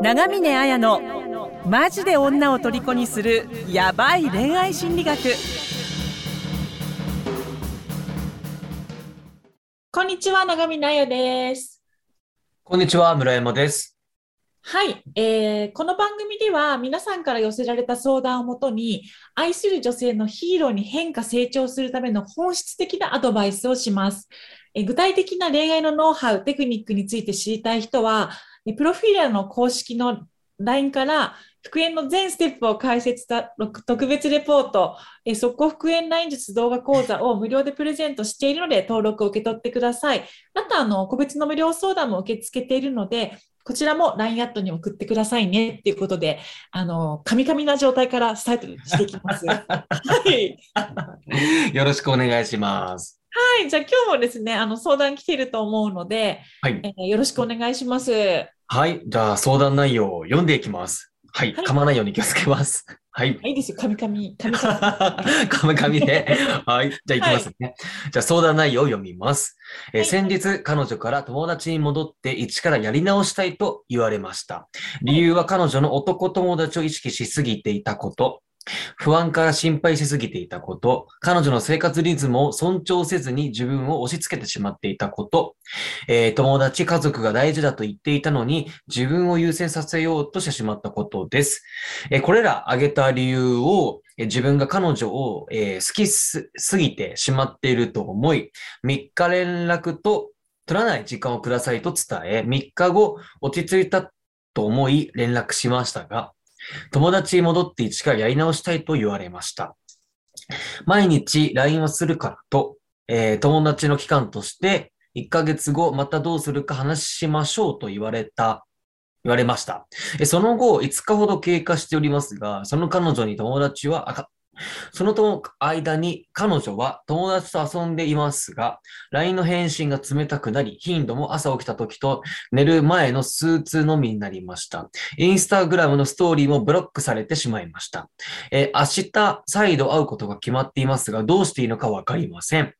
長峰綾のマジで女を虜にするヤバい恋愛心理学こんにちは、長見なやです。こんにちは、村山です。はい、えーこの番組では皆さんから寄せられた相談をもとに愛する女性のヒーローに変化成長するための本質的なアドバイスをします。えー具体的な恋愛のノウハウ、テクニックについて知りたい人は、えープロフィーラーの公式の LINE から復縁の全ステップを解説した特別レポート、えー速攻復縁ライン術動画講座を無料でプレゼントしているので登録を受け取ってください。あと、あの、個別の無料相談も受け付けているので、こちらも LINE アットに送ってくださいねっていうことで、あの、カミカミな状態からスタートしていきます。はい。よろしくお願いします。はい。じゃあ今日もですね、あの、相談来てると思うので、はい。えーよろしくお願いします。はい。じゃあ、相談内容を読んでいきます。はい。はい噛まないように気をつけます。はい。いいですよ。カミカミ、カミカミ。カミカミで。はい。じゃあ、いきますね。じゃあ、相談内容を読みます。えーはい先日、彼女から友達に戻って一からやり直したいと言われました。理由は彼女の男友達を意識しすぎていたこと。不安から心配しすぎていたこと、彼女の生活リズムを尊重せずに自分を押し付けてしまっていたこと、えー友達、家族が大事だと言っていたのに、自分を優先させようとしてしまったことです。えーこれら挙げた理由を、えー自分が彼女を、え好きすぎてしまっていると思い、3日連絡と取らない時間をくださいと伝え、3日後、落ち着いたと思い連絡しましたが、友達に戻って一からやり直したいと言われました。毎日 LINE をするからと、えー友達の期間として、1ヶ月後またどうするか話しましょうと言われた、言われました。その後、5日ほど経過しておりますが、その彼女に友達は、そのと間に彼女は友達と遊んでいますが、LINE の返信が冷たくなり、頻度も朝起きた時と寝る前の数通のみになりました。インスタグラムのストーリーもブロックされてしまいました。え明日再度会うことが決まっていますが、どうしていいのかわかりません。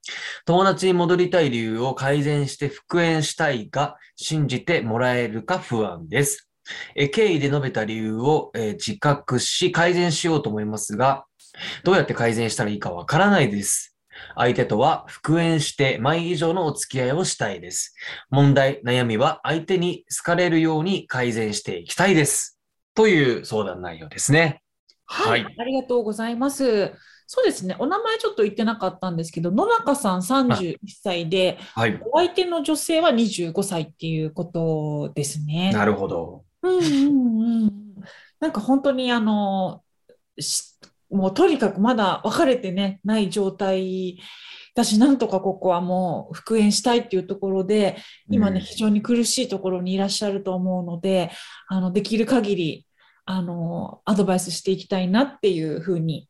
友達に戻りたい理由を改善して復縁したいが、信じてもらえるか不安です。え経緯で述べた理由を、えー自覚し改善しようと思いますが、どうやって改善したらいいかわからないです。相手とは復縁して前以上のお付き合いをしたいです。問題、悩みは相手に好かれるように改善していきたいです。という相談内容ですね。はい、はいありがとうございます。そうですね。お名前ちょっと言ってなかったんですけど、野中さん31歳で、はい。お相手の女性は25歳っていうことですね。なるほど。うんうんうん。なんか本当にあの、しもうとにかくまだ別れてね、ない状態だし、なんとかここはもう復縁したいっていうところで、今ね、うん非常に苦しいところにいらっしゃると思うので、あの、できる限り、あの、アドバイスしていきたいなっていうふうに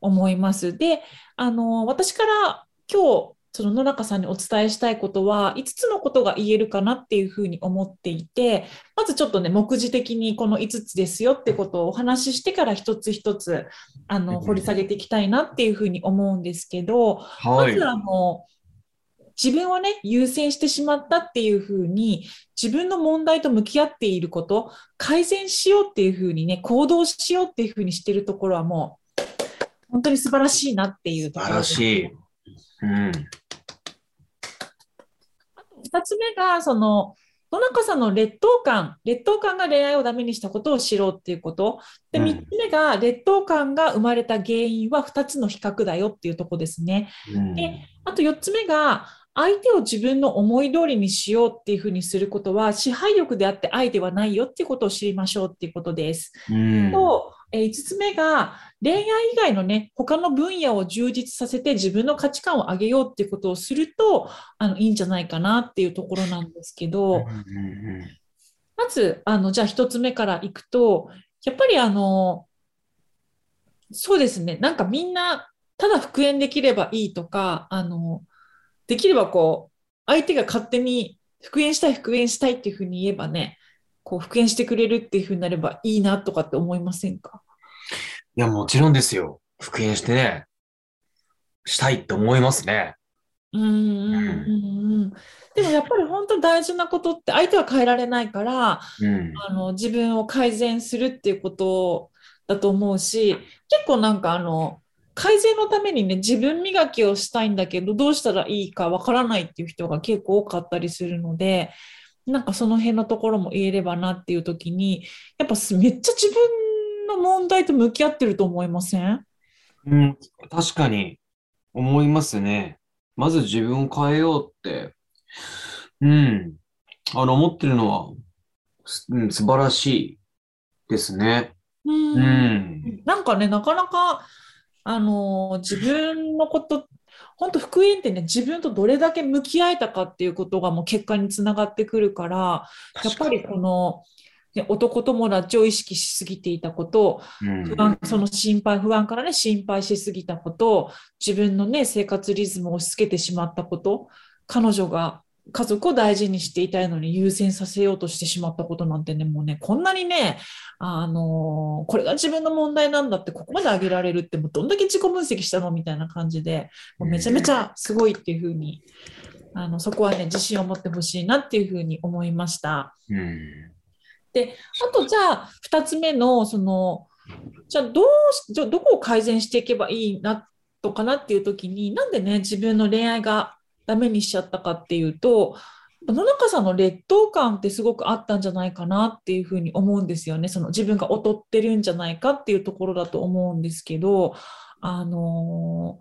思います。で、あの、私から今日、その野中さんにお伝えしたいことは、5つのことが言えるかなっていうふうに思っていて、まずちょっとね、目次的にこの5つですよってことをお話ししてから一つ一つ、あの、うん掘り下げていきたいなっていうふうに思うんですけど、はいまず。あの、自分をね、優先してしまったっていうふうに、自分の問題と向き合っていること、改善しようっていうふうにね、行動しようっていうふうにしてるところはもう、本当に素晴らしいなっていうところです素晴らしい。うん。二つ目が、その、野中さんの劣等感、劣等感が恋愛をダメにしたことを知ろうっていうこと。で、うん三つ目が、劣等感が生まれた原因は二つの比較だよっていうところですね。うんであと4つ目が、相手を自分の思い通りにしようっていうふうにすることは、支配欲であって愛ではないよっていうことを知りましょうっていうことです。うんと、え5つ目が、恋愛以外のね、他の分野を充実させて自分の価値観を上げようっていうことをすると、あの、いいんじゃないかなっていうところなんですけど、まず、あの、じゃあ一つ目からいくと、やっぱりあの、そうですね、なんかみんな、ただ復縁できればいいとか、あの、できればこう、相手が勝手に復縁したい、復縁したいっていうふうに言えばね、こう、復縁してくれるっていうふうになればいいなとかって思いませんか？いや、もちろんですよ。復縁してね、したいって思いますね。うんうんうんうんでもやっぱり本当大事なことって相手は変えられないからうん。あの自分を改善するっていうことだと思うし結構なんかあの改善のためにね自分磨きをしたいんだけどどうしたらいいかわからないっていう人が結構多かったりするのでなんかその辺のところも言えればなっていう時にやっぱすめっちゃ自分の問題と向き合ってると思いません？うん、確かに思いますね。まず自分を変えようって、うん、あの、思ってるのは、すうん、素晴らしいですね。うんうん。なんかね、なかなか、あのー自分のこと、本当復縁ってね、自分とどれだけ向き合えたかっていうことがもう結果につながってくるから、やっぱりこの、ね、男友達を意識しすぎていたこと、うん。不安、その心配、不安からね、心配しすぎたこと、自分のね、生活リズムを押し付けてしまったこと、彼女が家族を大事にしていたいのに優先させようとしてしまったことなんてね、もうね、こんなにね、あのーこれが自分の問題なんだって、ここまで挙げられるって、もうどんだけ自己分析したのみたいな感じで、もうめちゃめちゃすごいっていうふうに、あの、そこはね、自信を持ってほしいなっていうふうに思いました。うん。あと、じゃあ、二つ目の、その、じゃあ、どうし、どどこを改善していけばいいな、とかなっていう時に、なんでね、自分の恋愛がダメにしちゃったかっていうと、野中さんの劣等感ってすごくあったんじゃないかなっていうふうに思うんですよね。その自分が劣ってるんじゃないかっていうところだと思うんですけど、あの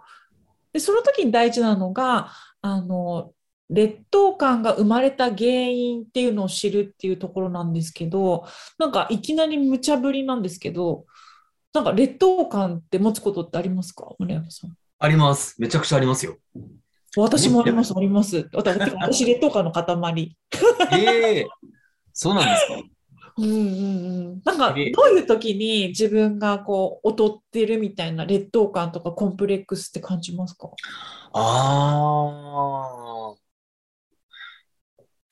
で、その時に大事なのが、あの、劣等感が生まれた原因っていうのを知るっていうところなんですけど、なんかいきなり無茶ぶりなんですけど、なんか劣等感って持つことってありますか？村山さん。あります。めちゃくちゃありますよ。私もあります、あります。私、私劣等感の塊。ええそうなんですか？うんうんうん。なんか、どうえいう時に自分がこう、劣ってるみたいな劣等感とかコンプレックスって感じますか？ああ。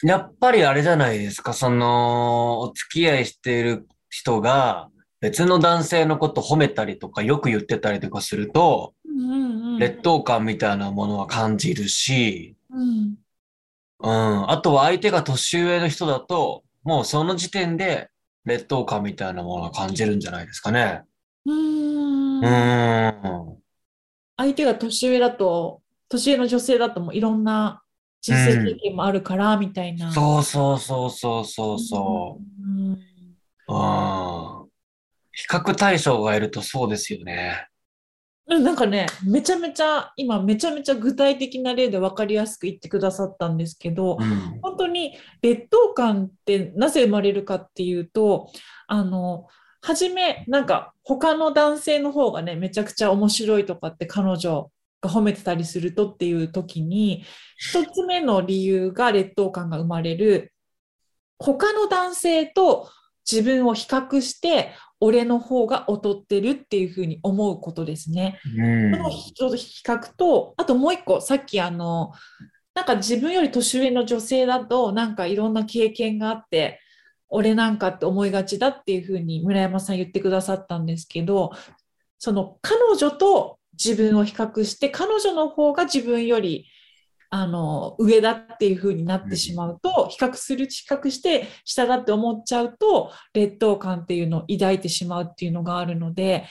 やっぱりあれじゃないですか、その、お付き合いしている人が別の男性のこと褒めたりとかよく言ってたりとかすると。劣等感みたいなものは感じるし、うん。うん。あとは相手が年上の人だと、もうその時点で劣等感みたいなものは感じるんじゃないですかね。うーんうーん。相手が年上だと、年上の女性だともういろんな人生経験もあるから、みたいな。そうそうそうそうそうそう。うん。うん。比較対象がいるとそうですよね。うんなんかね、めちゃめちゃ、今めちゃめちゃ具体的な例で分かりやすく言ってくださったんですけど、うん。本当に劣等感ってなぜ生まれるかっていうと、あの、はじめ、なんか他の男性の方がね、めちゃくちゃ面白いとかって彼女が褒めてたりするとっていう時に、一つ目の理由が劣等感が生まれる、他の男性と自分を比較して、俺の方が劣ってるっていうふうに思うことですね。うんそのちょうど比較と、あともう一個、さっきあの、なんか自分より年上の女性だと、なんかいろんな経験があって、俺なんかって思いがちだっていうふうに村山さん言ってくださったんですけど、その彼女と自分を比較して、彼女の方が自分よりあの上だっていうふうになってしまうと、比較する、比較して下だって思っちゃうと、劣等感っていうのを抱いてしまうっていうのがあるので、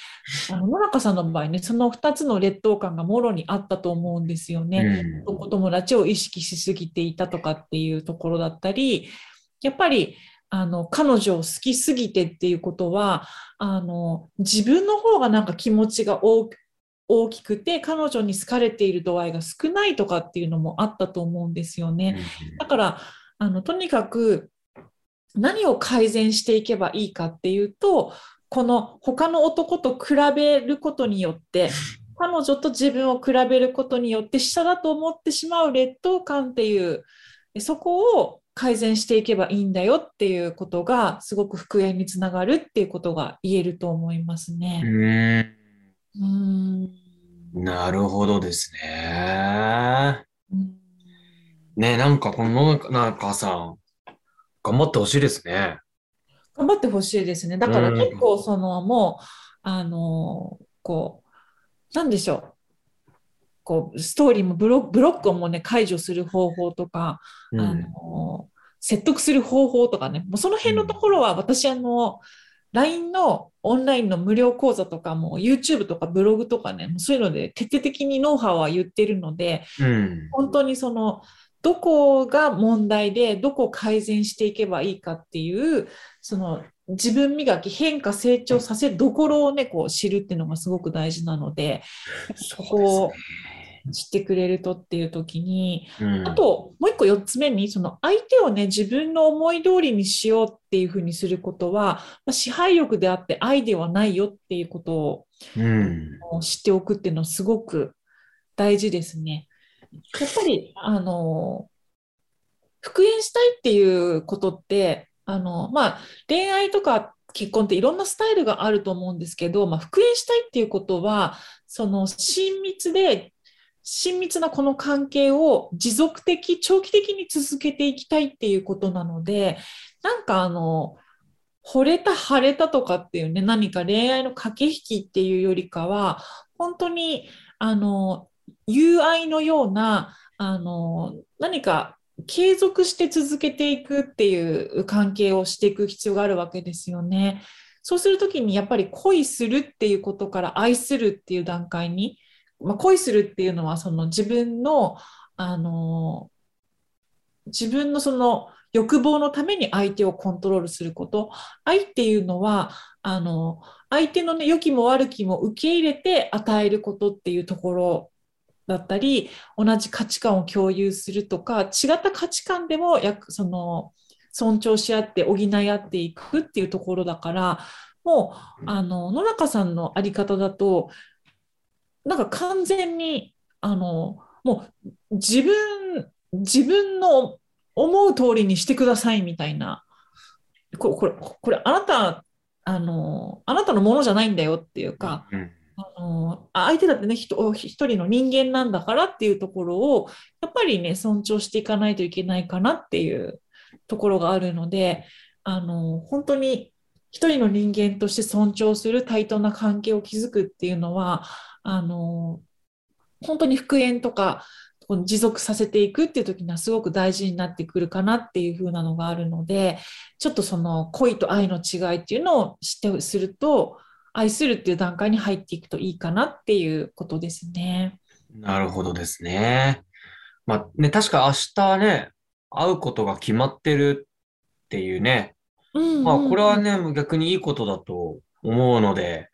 あの野中さんの場合ね、その2つの劣等感がもろにあったと思うんですよね。うんお友達を意識しすぎていたとかっていうところだったり、やっぱりあの彼女を好きすぎてっていうことはあの自分の方がなんか気持ちが大大きくて彼女に好かれている度合いが少ないとかっていうのもあったと思うんですよね。だからあのとにかく何を改善していけばいいかっていうとこの他の男と比べることによって 彼女と自分を比べることによって下だと思ってしまう劣等感っていうそこを改善していけばいいんだよっていうことがすごく復縁につながるっていうことが言えると思いますね。うんうんなるほどですね。うんね、なんかこの野中さん、頑張ってほしいですね。頑張ってほしいですね。だからうん結構そのもう、あの、こう、なんでしょう。こうストーリーもブロブロックをもうね解除する方法とか、うんあの説得する方法とかねもうその辺のところは私あの LINE のオンラインの無料講座とかも YouTube とかブログとかねそういうので徹底的にノウハウは言ってるのでうん。本当にそのどこが問題でどこを改善していけばいいかっていうその自分磨き変化成長させるどころをねこう知るっていうのがすごく大事なのでそこを知ってくれるとっていう時にうんあともう一個4つ目にその相手をね自分の思い通りにしようっていうふうにすることは、まあ、支配力であって愛ではないよっていうことをうん。知っておくっていうのはすごく大事ですね。やっぱり、あの、復縁したいっていうことって、あの、まあ、恋愛とか結婚っていろんなスタイルがあると思うんですけど、まあ、復縁したいっていうことは、その親密で、親密なこの関係を持続的、長期的に続けていきたいっていうことなので、なんかあの、惚れた、腫れたとかっていうね、何か恋愛の駆け引きっていうよりかは、本当に、あの、友愛のような、あの、何か継続して続けていくっていう関係をしていく必要があるわけですよね。そうするときにやっぱり恋するっていうことから愛するっていう段階に、まあ、恋するっていうのはその自分の、あの、自分のその欲望のために相手をコントロールすること。愛っていうのは、あの、相手のね、良きも悪きも受け入れて与えることっていうところだったり、同じ価値観を共有するとか、違った価値観でもやその尊重し合って補い合っていくっていうところだから、もう、あの、野中さんのあり方だと、なんか完全に、あの、もう自分、自分の思う通りにしてくださいみたいな、ここれ、これあなた、あの、あなたのものじゃないんだよっていうか、うんあのあ相手だってね人一人の人間なんだからっていうところをやっぱりね尊重していかないといけないかなっていうところがあるのであの本当に一人の人間として尊重する対等な関係を築くっていうのはあの本当に復縁とか持続させていくっていう時にはすごく大事になってくるかなっていう風なのがあるのでちょっとその恋と愛の違いっていうのを知ってすると愛するっていう段階に入っていくといいかなっていうことですね。なるほどですね。まあね、確か明日ね、会うことが決まってるっていうね。うんまあこれはうんね、逆にいいことだと思うので、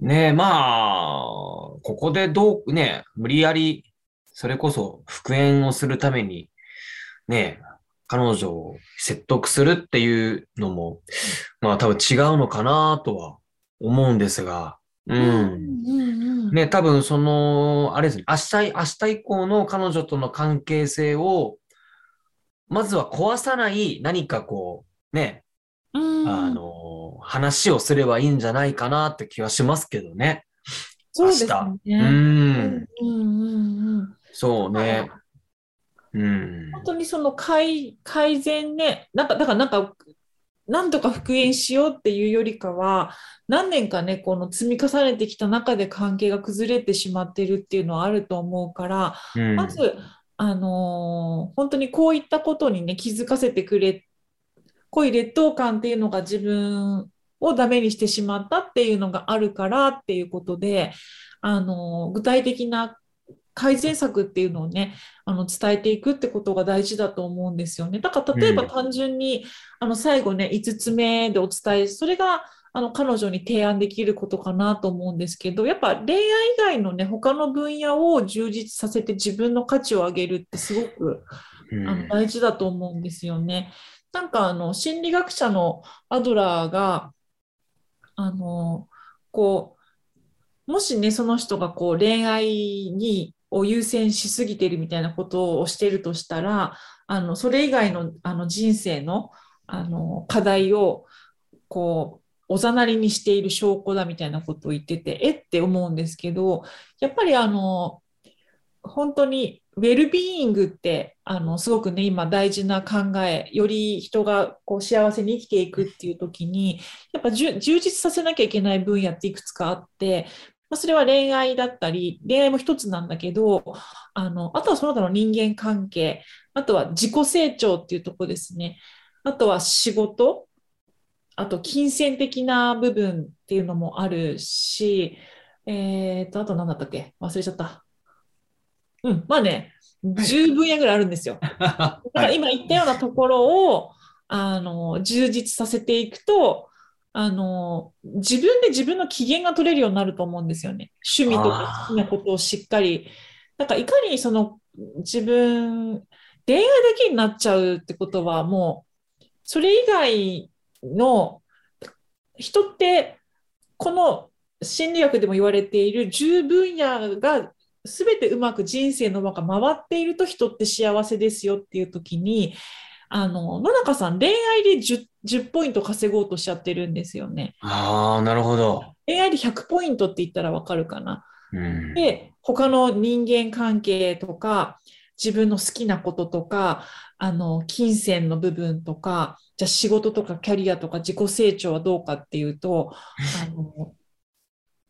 ね、まあ、ここでどう、ね、無理やり、それこそ復縁をするために、ね、彼女を説得するっていうのも、まあ多分違うのかなとは思うんですが、うん。うんうんね、多分その、あれですね、明日、明日以降の彼女との関係性を、まずは壊さない何かこう、ね、うんあの、話をすればいいんじゃないかなって気はしますけどね。そうです。ね。う。うんんうんうんそうね。うん。本当にその改改善ね、なんかだからなんかなんとか復縁しようっていうよりかは、何年かね、この積み重ねてきた中で関係が崩れてしまってるっていうのはあると思うから、うんまず、あのー本当にこういったことにね、気づかせてくれ、こういう劣等感っていうのが自分をダメにしてしまったっていうのがあるからっていうことで、あのー具体的な改善策っていうのをね、あの伝えていくってことが大事だと思うんですよね。だから例えばうん単純に、あの最後ね、5つ目でお伝え、それがあの彼女に提案できることかなと思うんですけど、やっぱ恋愛以外のね、他の分野を充実させて自分の価値を上げるってすごくうんあの大事だと思うんですよね。なんかあの心理学者のアドラーが、あの、こう、もしね、その人がこう恋愛にを優先しすぎてるみたいなことをしてるとしたら、あの、それ以外のあの人生のあの課題をこう、おざなりにしている証拠だみたいなことを言ってて、えって思うんですけど、やっぱりあの、本当にウェルビーイングってあのすごくね今大事な考えより人がこう幸せに生きていくっていう時にやっぱ充実させなきゃいけない分野っていくつかあってま、それは恋愛だったり、恋愛も一つなんだけど、あの、あとはその他の人間関係、あとは自己成長っていうとこですね。あとは仕事、あと金銭的な部分っていうのもあるし、えっと、あと何だったっけ？忘れちゃった。うん、まあね、10分野ぐらいあるんですよ。だから今言ったようなところを、あの、充実させていくと、あの、自分で自分の機嫌が取れるようになると思うんですよね。趣味とか好きなことをしっかり。なんかいかにその自分、恋愛だけになっちゃうってことはもう、それ以外の人って、この心理学でも言われている10分野が全てうまく人生の輪が回っていると人って幸せですよっていう時に、あの、野中さん、恋愛で 10, 10ポイント稼ごうとしちゃってるんですよね。ああ、なるほど。恋愛で100ポイントって言ったらわかるかな。うん、で、他の人間関係とか、自分の好きなこととか、あの、金銭の部分とか、じゃあ仕事とかキャリアとか自己成長はどうかっていうと、あの、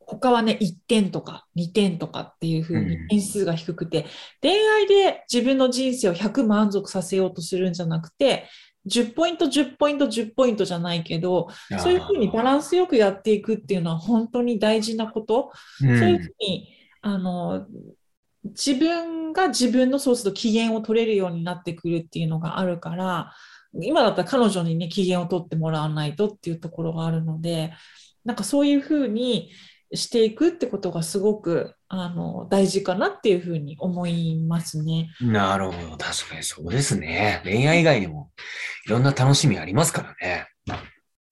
他はね、1点とか2点とかっていう風に点数が低くて、うん、恋愛で自分の人生を100満足させようとするんじゃなくて、10ポイント、10ポイント、10ポイントじゃないけど、そういうふうにバランスよくやっていくっていうのは本当に大事なこと。うん、そういうふうに、あの、自分が自分のそうすると機嫌を取れるようになってくるっていうのがあるから、今だったら彼女にね、機嫌を取ってもらわないとっていうところがあるので、なんかそういうふうに、していくってことがすごくあの大事かなっていうふうに思いますね。なるほど。確かにそうですね。恋愛以外にもいろんな楽しみありますからね。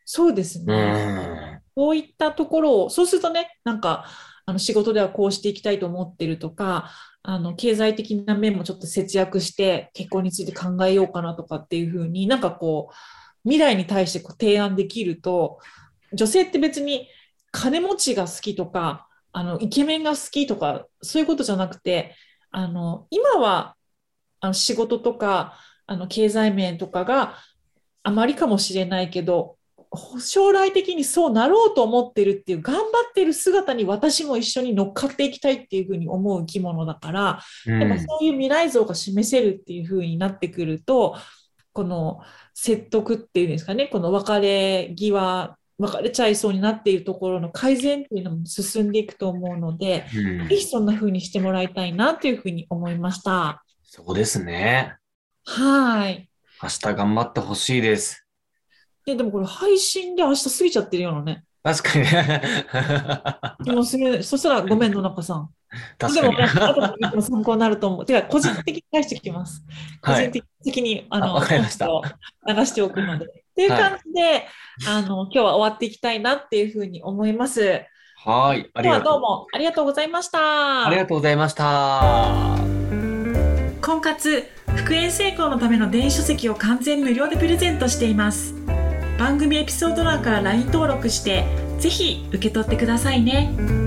そうですね。こういったところを、そうするとね、なんかあの仕事ではこうしていきたいと思ってるとか、あの経済的な面もちょっと節約して結婚について考えようかなとかっていうふうになんかこう未来に対してこう提案できると女性って別に金持ちが好きとか、あの、イケメンが好きとか、そういうことじゃなくて、あの、今は、あの仕事とか、あの、経済面とかがあまりかもしれないけど、将来的にそうなろうと思ってるっていう頑張ってる姿に私も一緒に乗っかっていきたいっていうふうに思う生き物だから、うん、やっぱそういう未来像が示せるっていうふうになってくるとこの説得っていうんですかねこの別れ際別れちゃいそうになっているところの改善っていうのも進んでいくと思うので、うん、ぜひそんな風にしてもらいたいなというふうに思いました。そうですね。はい。明日頑張ってほしいです。で、でもこれ配信で明日過ぎちゃってるようなね。確かにね。でもそれ、そしたらごめん、野中さん。確かに。でも、参考になると思う。てか、個人的に返してきます。個人的に、あの、わかりました。流しておくので。っていう感じで、はい、あの、今日は終わっていきたいなっていうふうに思います。はい。ありがとう。どうもありがとうございました。ありがとうございました。婚活、復縁成功のための電子書籍を完全無料でプレゼントしています。番組エピソード欄から LINE 登録して、ぜひ受け取ってくださいね。